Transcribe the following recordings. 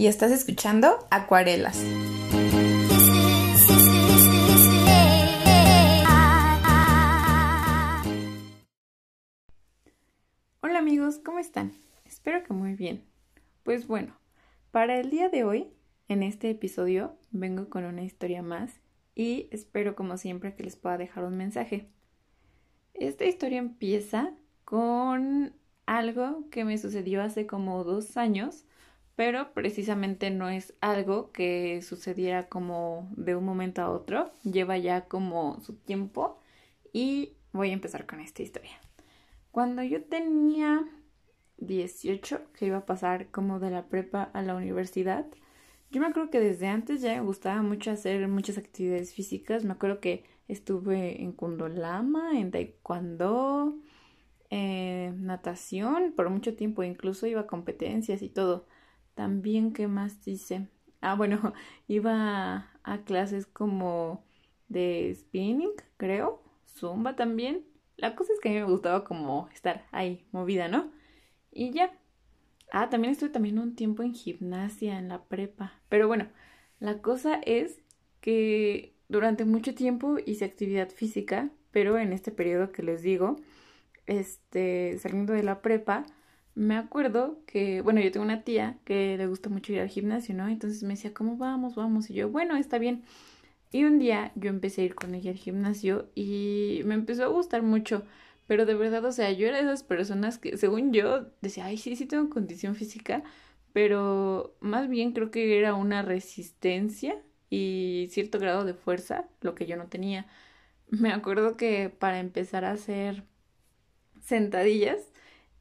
y estás escuchando Acuarelas. Pues bueno, para el día de hoy, en este episodio, vengo con una historia más y espero como siempre que les pueda dejar un mensaje. Esta historia empieza con algo que me sucedió hace como dos años pero precisamente no es algo que sucediera como de un momento a otro, lleva ya como su tiempo y voy a empezar con esta historia. Cuando yo tenía 18, que iba a pasar como de la prepa a la universidad, yo me acuerdo que desde antes ya me gustaba mucho hacer muchas actividades físicas, me acuerdo que estuve en Kundolama, en Taekwondo, en natación, por mucho tiempo incluso iba a competencias y todo. También, ¿qué más dice? Ah, bueno, iba a, clases como de spinning, creo, zumba también. La cosa es que a mí me gustaba como estar ahí, movida, ¿no? Y ya. Ah, también estuve también un tiempo en gimnasia en la prepa. Pero bueno, la cosa es que durante mucho tiempo hice actividad física, pero en este periodo que les digo, este, saliendo de la prepa, me acuerdo que, bueno, yo tengo una tía que le gusta mucho ir al gimnasio, ¿no? Entonces me decía, ¿cómo vamos? Vamos. Y yo, bueno, está bien. Y un día yo empecé a ir con ella al gimnasio y me empezó a gustar mucho. Pero de verdad, o sea, yo era de esas personas que, según yo, decía, ay, sí, sí tengo condición física, pero más bien creo que era una resistencia y cierto grado de fuerza, lo que yo no tenía. Me acuerdo que para empezar a hacer sentadillas,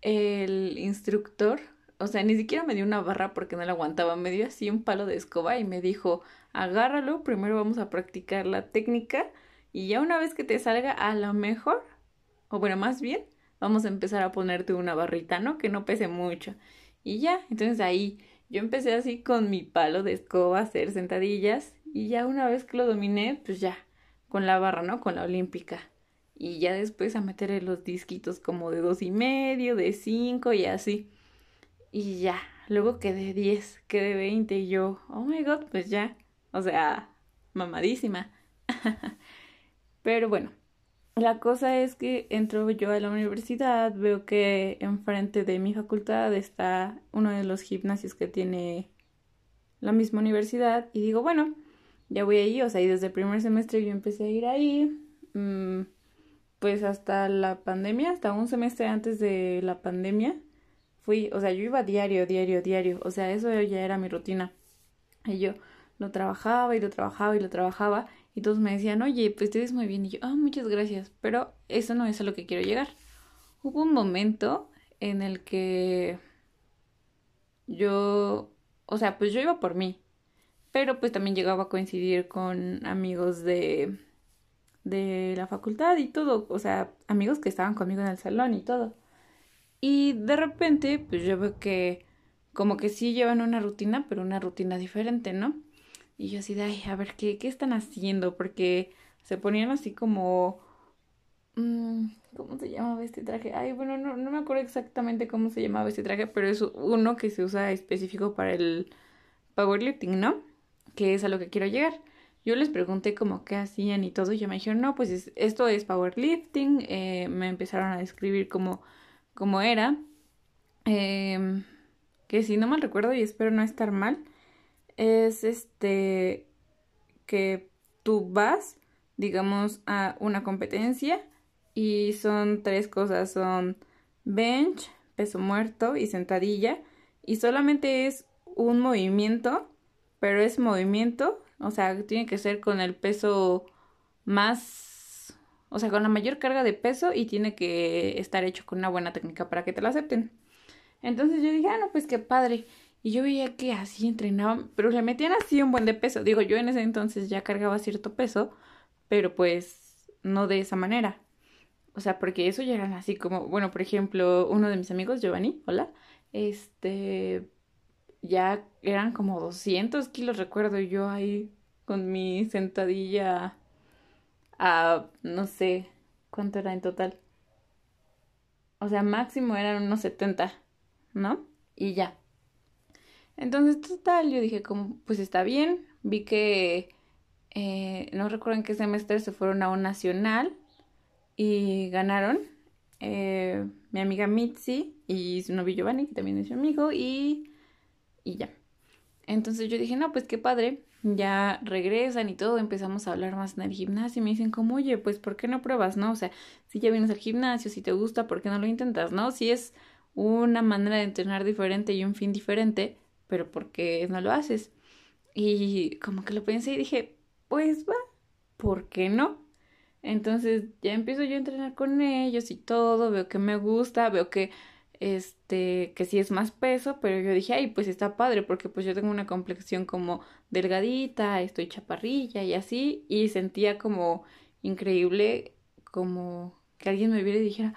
el instructor, o sea, ni siquiera me dio una barra porque no la aguantaba, me dio así un palo de escoba y me dijo, agárralo, primero vamos a practicar la técnica y ya una vez que te salga a lo mejor, o bueno, más bien, vamos a empezar a ponerte una barrita, ¿no? Que no pese mucho. Y ya, entonces ahí yo empecé así con mi palo de escoba a hacer sentadillas y ya una vez que lo dominé, pues ya, con la barra, ¿no? Con la olímpica y ya después a meterle los disquitos como de dos y medio, de cinco y así. Y ya, luego quedé diez, quedé veinte y yo, oh my god, pues ya, o sea, mamadísima. Pero bueno, la cosa es que entro yo a la universidad, veo que enfrente de mi facultad está uno de los gimnasios que tiene la misma universidad y digo, bueno, ya voy ahí, o sea, y desde el primer semestre yo empecé a ir ahí. Mmm, pues hasta la pandemia, hasta un semestre antes de la pandemia, fui, o sea, yo iba diario, diario, diario, o sea, eso ya era mi rutina. Y yo lo trabajaba y lo trabajaba y lo trabajaba y todos me decían, oye, pues te muy bien y yo, ah, muchas gracias, pero eso no es a lo que quiero llegar. Hubo un momento en el que yo, o sea, pues yo iba por mí, pero pues también llegaba a coincidir con amigos de de la facultad y todo, o sea, amigos que estaban conmigo en el salón y todo. Y de repente, pues yo veo que como que sí llevan una rutina, pero una rutina diferente, ¿no? Y yo así de, ay, a ver, ¿qué, qué están haciendo? Porque se ponían así como... Mm, ¿Cómo se llamaba este traje? Ay, bueno, no, no me acuerdo exactamente cómo se llamaba este traje, pero es uno que se usa específico para el powerlifting, ¿no? Que es a lo que quiero llegar. Yo les pregunté como qué hacían y todo, y me dijeron, no, pues esto es powerlifting, eh, me empezaron a describir cómo, cómo era, em, que si no mal recuerdo y espero no estar mal, es este que tú vas, digamos, a una competencia y son tres cosas, son bench, peso muerto y sentadilla, y solamente es un movimiento, pero es movimiento o sea, tiene que ser con el peso más, o sea, con la mayor carga de peso y tiene que estar hecho con una buena técnica para que te lo acepten. Entonces yo dije, ah, no, pues qué padre. Y yo veía que así entrenaban, pero le metían así un buen de peso. Digo, yo en ese entonces ya cargaba cierto peso, pero pues no de esa manera. O sea, porque eso ya eran así como, bueno, por ejemplo, uno de mis amigos, Giovanni, hola, este, ya eran como 200 kilos, recuerdo yo ahí con mi sentadilla a, no sé, ¿cuánto era en total? O sea, máximo eran unos 70, ¿no? Y ya. Entonces, total, yo dije, como, pues está bien. Vi que, eh, no recuerdo en qué semestre se fueron a un nacional y ganaron. Eh, mi amiga Mitzi y su novio Giovanni, que también es mi amigo, y, y ya. Entonces yo dije, no, pues qué padre. Ya regresan y todo, empezamos a hablar más en el gimnasio y me dicen como, oye, pues ¿por qué no pruebas, no? O sea, si ya vienes al gimnasio, si te gusta, ¿por qué no lo intentas, no? Si es una manera de entrenar diferente y un fin diferente, pero ¿por qué no lo haces? Y como que lo pensé y dije, pues va, ¿por qué no? Entonces ya empiezo yo a entrenar con ellos y todo, veo que me gusta, veo que este, que sí es más peso, pero yo dije, ay, pues está padre, porque pues yo tengo una complexión como delgadita, estoy chaparrilla y así, y sentía como increíble como que alguien me viera y dijera,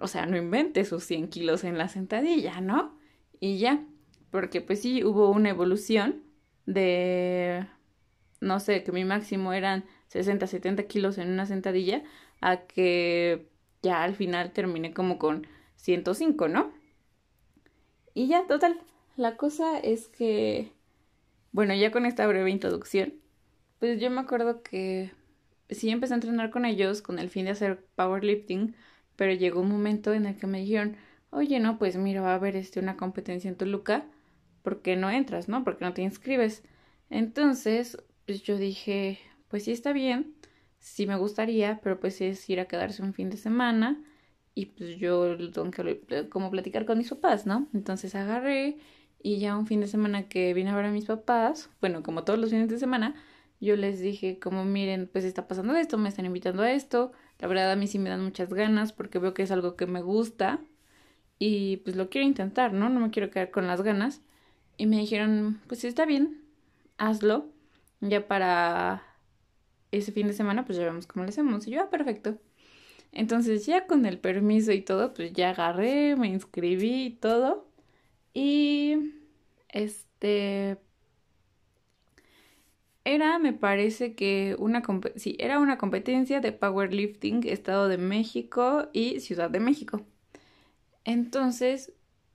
o sea, no invente sus 100 kilos en la sentadilla, ¿no? Y ya, porque pues sí hubo una evolución de, no sé, que mi máximo eran 60, 70 kilos en una sentadilla, a que ya al final terminé como con 105, ¿no? Y ya, total, la cosa es que, bueno, ya con esta breve introducción, pues yo me acuerdo que sí empecé a entrenar con ellos con el fin de hacer powerlifting, pero llegó un momento en el que me dijeron, oye, no, pues mira, va a haber este, una competencia en Toluca, ¿por qué no entras, no? ¿Por qué no te inscribes? Entonces, pues yo dije, pues sí está bien, sí me gustaría, pero pues es ir a quedarse un fin de semana y pues yo tengo que como platicar con mis papás, ¿no? Entonces agarré y ya un fin de semana que vine a ver a mis papás, bueno, como todos los fines de semana, yo les dije como miren, pues está pasando esto, me están invitando a esto, la verdad a mí sí me dan muchas ganas porque veo que es algo que me gusta y pues lo quiero intentar, ¿no? No me quiero quedar con las ganas. Y me dijeron, pues está bien, hazlo. Ya para ese fin de semana, pues ya vemos cómo lo hacemos. Y yo, ah, perfecto. Entonces ya con el permiso y todo, pues ya agarré, me inscribí y todo. Y este era, me parece que una sí, era una competencia de powerlifting Estado de México y Ciudad de México. Entonces,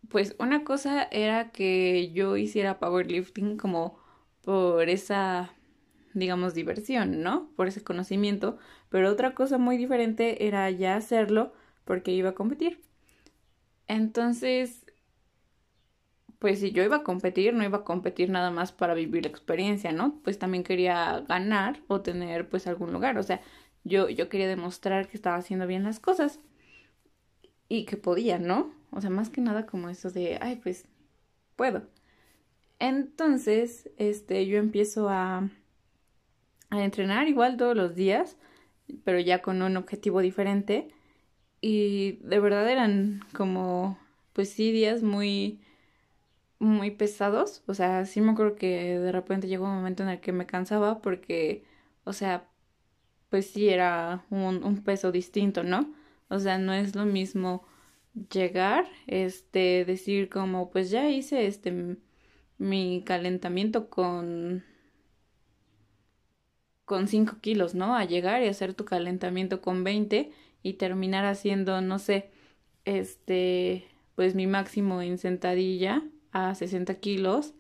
pues una cosa era que yo hiciera powerlifting como por esa digamos, diversión, ¿no? Por ese conocimiento, pero otra cosa muy diferente era ya hacerlo porque iba a competir. Entonces, pues si yo iba a competir, no iba a competir nada más para vivir la experiencia, ¿no? Pues también quería ganar o tener pues algún lugar, o sea, yo, yo quería demostrar que estaba haciendo bien las cosas y que podía, ¿no? O sea, más que nada como eso de, ay, pues puedo. Entonces, este, yo empiezo a a entrenar igual todos los días, pero ya con un objetivo diferente. Y de verdad eran como, pues sí, días muy, muy pesados. O sea, sí me acuerdo que de repente llegó un momento en el que me cansaba porque, o sea, pues sí era un, un peso distinto, ¿no? O sea, no es lo mismo llegar, este, decir como, pues ya hice este mi calentamiento con con 5 kilos, ¿no? A llegar y hacer tu calentamiento con 20 y terminar haciendo, no sé, este, pues mi máximo en sentadilla a 60 kilos,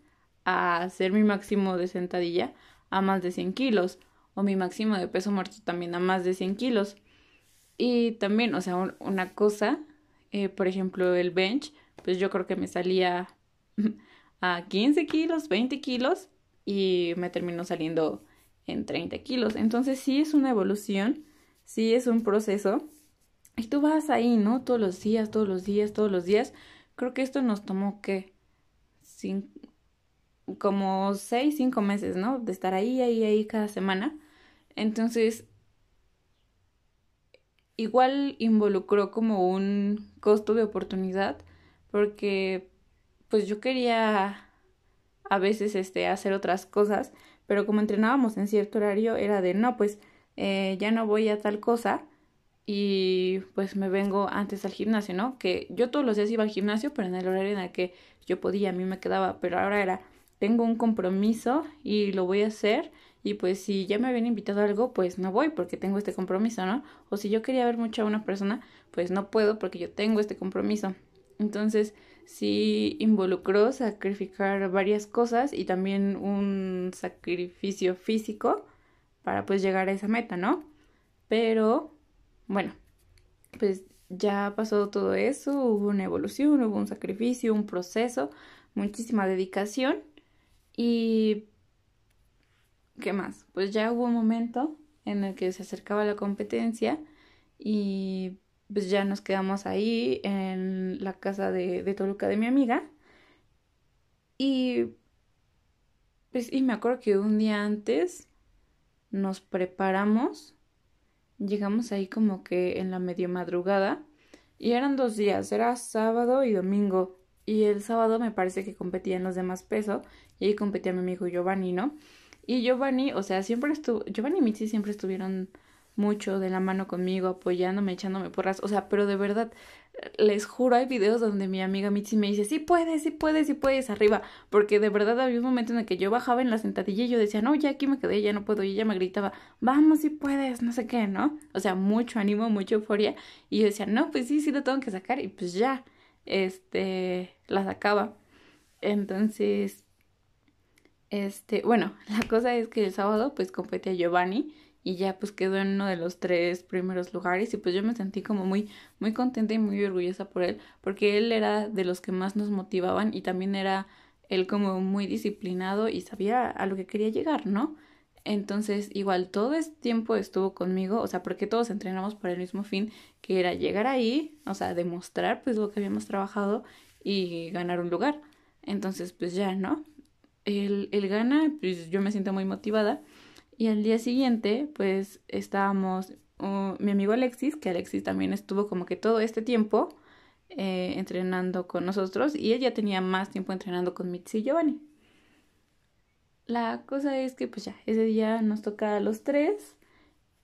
a hacer mi máximo de sentadilla a más de 100 kilos, o mi máximo de peso muerto también a más de 100 kilos. Y también, o sea, una cosa, eh, por ejemplo, el bench, pues yo creo que me salía a 15 kilos, 20 kilos, y me terminó saliendo en 30 kilos. Entonces sí es una evolución, sí es un proceso. Y tú vas ahí, ¿no? Todos los días, todos los días, todos los días. Creo que esto nos tomó que como 6, 5 meses, ¿no? De estar ahí, ahí, ahí cada semana. Entonces, igual involucró como un costo de oportunidad porque pues yo quería a veces este hacer otras cosas pero como entrenábamos en cierto horario era de no, pues eh, ya no voy a tal cosa y pues me vengo antes al gimnasio, ¿no? Que yo todos los días iba al gimnasio, pero en el horario en el que yo podía, a mí me quedaba, pero ahora era, tengo un compromiso y lo voy a hacer y pues si ya me habían invitado a algo, pues no voy porque tengo este compromiso, ¿no? O si yo quería ver mucho a una persona, pues no puedo porque yo tengo este compromiso. Entonces, sí involucró sacrificar varias cosas y también un sacrificio físico para pues llegar a esa meta, ¿no? Pero bueno, pues ya pasó todo eso, hubo una evolución, hubo un sacrificio, un proceso, muchísima dedicación y ¿qué más? Pues ya hubo un momento en el que se acercaba la competencia y pues ya nos quedamos ahí en la casa de, de Toluca de mi amiga. Y pues y me acuerdo que un día antes nos preparamos, llegamos ahí como que en la medio madrugada y eran dos días, era sábado y domingo. Y el sábado me parece que competían los demás peso y ahí competía mi amigo Giovanni, ¿no? Y Giovanni, o sea, siempre estuvo, Giovanni y Mitzi siempre estuvieron mucho de la mano conmigo, apoyándome, echándome porras, o sea, pero de verdad, les juro, hay videos donde mi amiga Mitzi me dice, sí puedes, sí puedes, sí puedes, arriba, porque de verdad había un momento en el que yo bajaba en la sentadilla y yo decía, no, ya aquí me quedé, ya no puedo, y ella me gritaba, vamos, sí puedes, no sé qué, ¿no? O sea, mucho ánimo, mucha euforia, y yo decía, no, pues sí, sí lo tengo que sacar, y pues ya, este, la sacaba. Entonces, este, bueno, la cosa es que el sábado pues competía Giovanni y ya pues quedó en uno de los tres primeros lugares y pues yo me sentí como muy muy contenta y muy orgullosa por él porque él era de los que más nos motivaban y también era él como muy disciplinado y sabía a lo que quería llegar, ¿no? Entonces, igual todo este tiempo estuvo conmigo, o sea, porque todos entrenamos para el mismo fin, que era llegar ahí, o sea, demostrar pues lo que habíamos trabajado y ganar un lugar. Entonces, pues ya, ¿no? Él, gana, pues yo me siento muy motivada y al día siguiente, pues estábamos, mi amigo Alexis, que Alexis también estuvo como que todo este tiempo eh, entrenando con nosotros y él ya tenía más tiempo entrenando con Mitzi y Giovanni. La cosa es que pues ya, ese día nos toca a los tres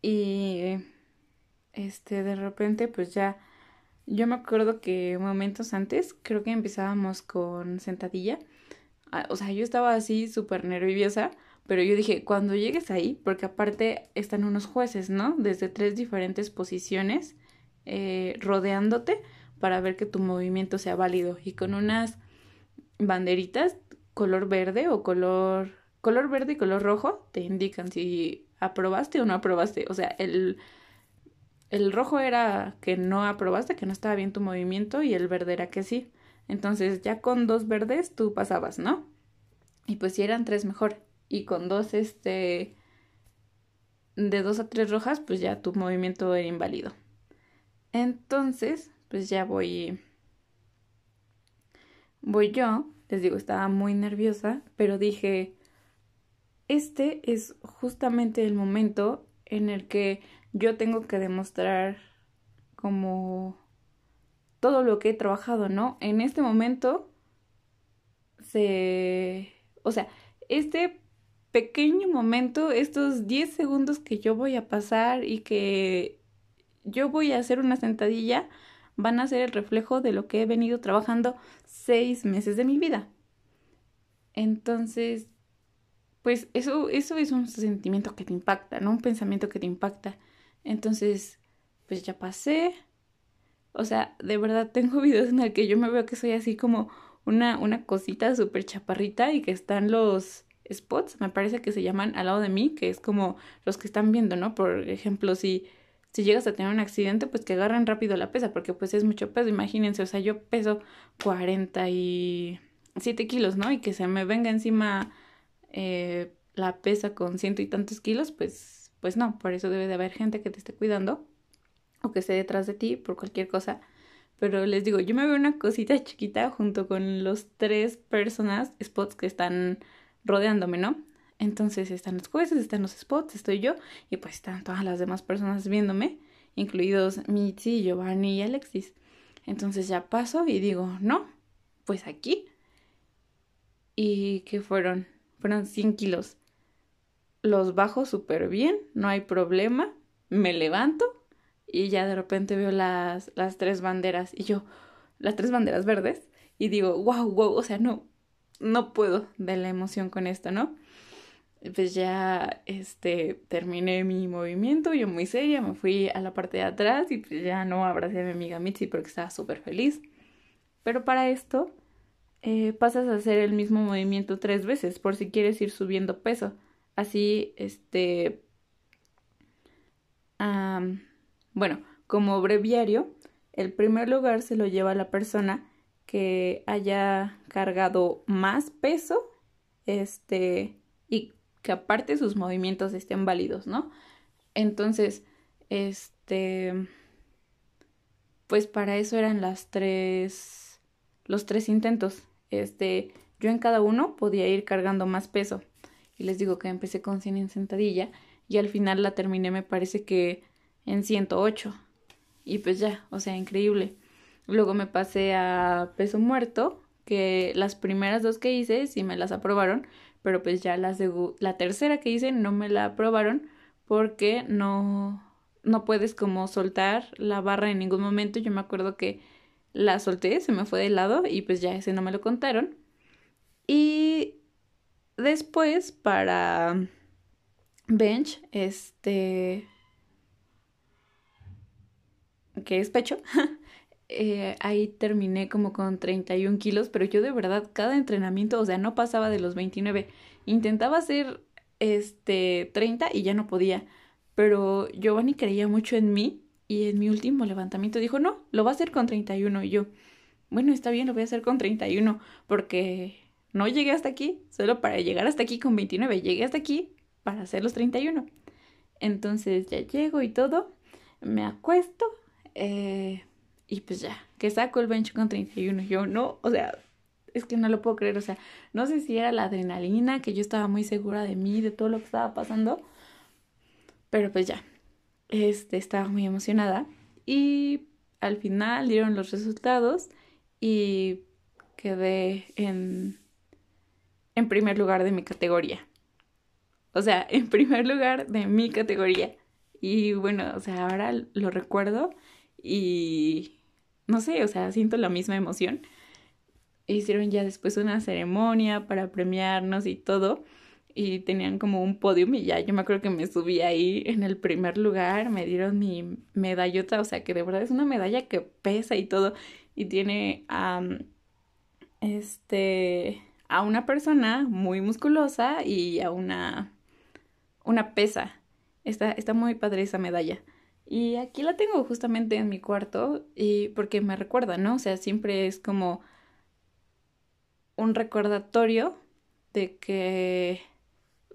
y este de repente pues ya yo me acuerdo que momentos antes creo que empezábamos con sentadilla. Ah, o sea, yo estaba así súper nerviosa pero yo dije, cuando llegues ahí, porque aparte están unos jueces, ¿no? Desde tres diferentes posiciones eh, rodeándote para ver que tu movimiento sea válido y con unas banderitas color verde o color color verde y color rojo te indican si aprobaste o no aprobaste. O sea, el, el rojo era que no aprobaste, que no estaba bien tu movimiento y el verde era que sí. Entonces ya con dos verdes tú pasabas, ¿no? Y pues si eran tres mejor y con dos, este, de dos a tres rojas, pues ya tu movimiento era inválido. Entonces, pues ya voy, voy yo, les digo, estaba muy nerviosa, pero dije, este es justamente el momento en el que yo tengo que demostrar como todo lo que he trabajado, ¿no? En este momento se... O sea, este pequeño momento, estos 10 segundos que yo voy a pasar y que yo voy a hacer una sentadilla, van a ser el reflejo de lo que he venido trabajando seis meses de mi vida. Entonces, pues eso, eso es un sentimiento que te impacta, ¿no? Un pensamiento que te impacta. Entonces, pues ya pasé. O sea, de verdad tengo videos en el que yo me veo que soy así como una, una cosita súper chaparrita y que están los, spots, me parece que se llaman al lado de mí, que es como los que están viendo, ¿no? Por ejemplo, si, si llegas a tener un accidente, pues que agarren rápido la pesa, porque pues es mucho peso, imagínense, o sea, yo peso 47 kilos, ¿no? Y que se me venga encima eh, la pesa con ciento y tantos kilos, pues, pues no, por eso debe de haber gente que te esté cuidando o que esté detrás de ti por cualquier cosa. Pero les digo, yo me veo una cosita chiquita junto con los tres personas, spots que están rodeándome, ¿no? Entonces están los jueces, están los spots, estoy yo y pues están todas las demás personas viéndome, incluidos Mitzi, Giovanni y Alexis. Entonces ya paso y digo, no, pues aquí. ¿Y qué fueron? Fueron 100 kilos. Los bajo súper bien, no hay problema, me levanto y ya de repente veo las, las tres banderas y yo, las tres banderas verdes y digo, wow, wow, o sea, no, no puedo de la emoción con esto, ¿no? Pues ya, este, terminé mi movimiento, yo muy seria, me fui a la parte de atrás y pues ya no abracé a mi amiga Mitzi porque estaba súper feliz. Pero para esto, eh, pasas a hacer el mismo movimiento tres veces por si quieres ir subiendo peso. Así, este, bueno, como breviario, el primer lugar se lo lleva la persona que haya cargado más peso, este, y que aparte sus movimientos estén válidos, ¿no? Entonces, este, pues para eso eran las tres, los tres intentos. Este, yo en cada uno podía ir cargando más peso. Y les digo que empecé con 100 en sentadilla y al final la terminé me parece que en 108. Y pues ya, o sea, increíble. Luego me pasé a peso muerto, que las primeras dos que hice sí me las aprobaron, pero pues ya de, la tercera que hice no me la aprobaron porque no no puedes como soltar la barra en ningún momento. Yo me acuerdo que la solté, se me fue de lado y pues ya ese no me lo contaron. Y después para bench, este, que es pecho, eh, ahí terminé como con 31 kilos, pero yo de verdad cada entrenamiento, o sea, no pasaba de los 29. Intentaba hacer este 30 y ya no podía, pero Giovanni creía mucho en mí y en mi último levantamiento dijo, no, lo va a hacer con 31 y yo, bueno, está bien, lo voy a hacer con 31 porque no llegué hasta aquí solo para llegar hasta aquí con 29, llegué hasta aquí para hacer los 31. Entonces ya llego y todo, me acuesto eh, y pues ya, que saco el bench con 31. Yo no, o sea, es que no lo puedo creer, o sea, no sé si era la adrenalina, que yo estaba muy segura de mí, de todo lo que estaba pasando, pero pues ya, este, estaba muy emocionada y al final dieron los resultados y quedé en, en primer lugar de mi categoría. O sea, en primer lugar de mi categoría. Y bueno, o sea, ahora lo recuerdo y no sé, o sea, siento la misma emoción. Hicieron ya después una ceremonia para premiarnos y todo. Y tenían como un podium y ya yo me acuerdo que me subí ahí en el primer lugar, me dieron mi medallota, o sea que de verdad es una medalla que pesa y todo. Y tiene este a una persona muy musculosa y a una una pesa. Está, está muy padre esa medalla. Y aquí la tengo justamente en mi cuarto y porque me recuerda, ¿no? O sea, siempre es como un recordatorio de que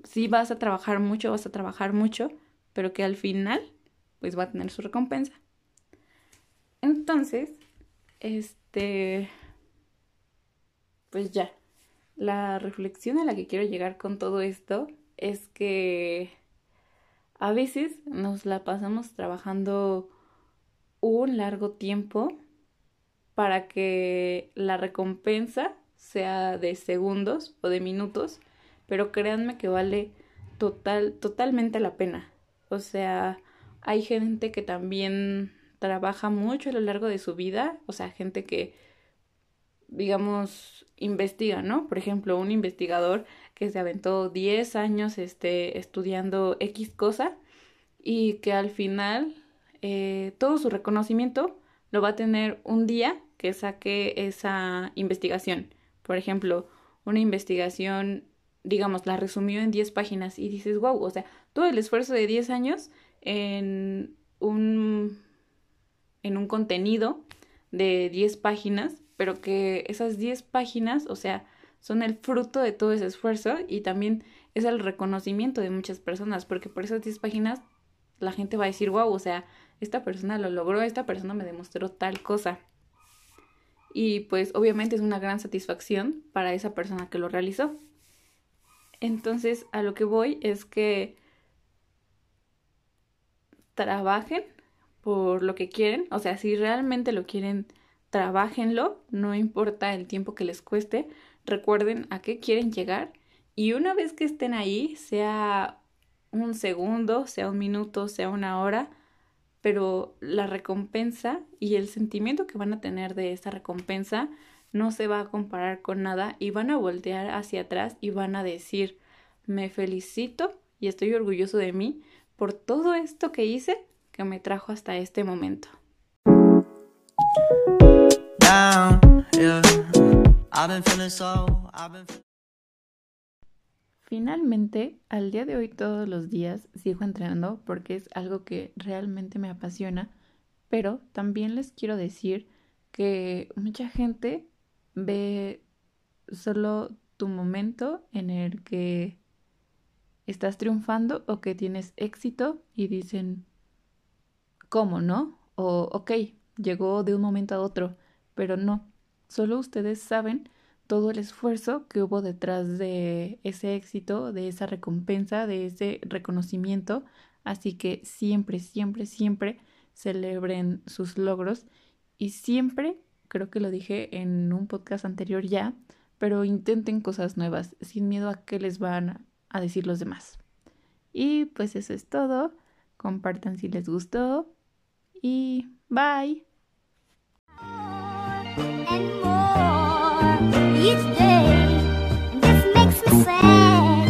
si vas a trabajar mucho, vas a trabajar mucho, pero que al final pues va a tener su recompensa. Entonces, este pues ya, la reflexión a la que quiero llegar con todo esto es que a veces nos la pasamos trabajando un largo tiempo para que la recompensa sea de segundos o de minutos, pero créanme que vale total, totalmente la pena. O sea, hay gente que también trabaja mucho a lo largo de su vida, o sea, gente que, digamos, investiga, ¿no? Por ejemplo, un investigador que se aventó 10 años este, estudiando X cosa y que al final eh, todo su reconocimiento lo va a tener un día que saque esa investigación. Por ejemplo, una investigación, digamos, la resumió en 10 páginas y dices, wow, o sea, todo el esfuerzo de 10 años en un, en un contenido de 10 páginas, pero que esas 10 páginas, o sea, son el fruto de todo ese esfuerzo y también es el reconocimiento de muchas personas, porque por esas 10 páginas la gente va a decir, wow, o sea, esta persona lo logró, esta persona me demostró tal cosa. Y pues obviamente es una gran satisfacción para esa persona que lo realizó. Entonces a lo que voy es que trabajen por lo que quieren, o sea, si realmente lo quieren, trabajenlo, no importa el tiempo que les cueste, recuerden a qué quieren llegar y una vez que estén ahí, sea un segundo, sea un minuto, sea una hora, pero la recompensa y el sentimiento que van a tener de esa recompensa no se va a comparar con nada y van a voltear hacia atrás y van a decir, me felicito y estoy orgulloso de mí por todo esto que hice que me trajo hasta este momento. Finalmente, al día de hoy todos los días sigo entrenando porque es algo que realmente me apasiona, pero también les quiero decir que mucha gente ve solo tu momento en el que estás triunfando o que tienes éxito y dicen, ¿cómo no? O, ok, llegó de un momento a otro, pero no, solo ustedes saben todo el esfuerzo que hubo detrás de ese éxito, de esa recompensa, de ese reconocimiento, así que siempre, siempre, siempre celebren sus logros y siempre, creo que lo dije en un podcast anterior ya, pero intenten cosas nuevas, sin miedo a qué les van a decir los demás. Y pues eso es todo. Compartan si les gustó. Y bye. Each day. This makes me sad.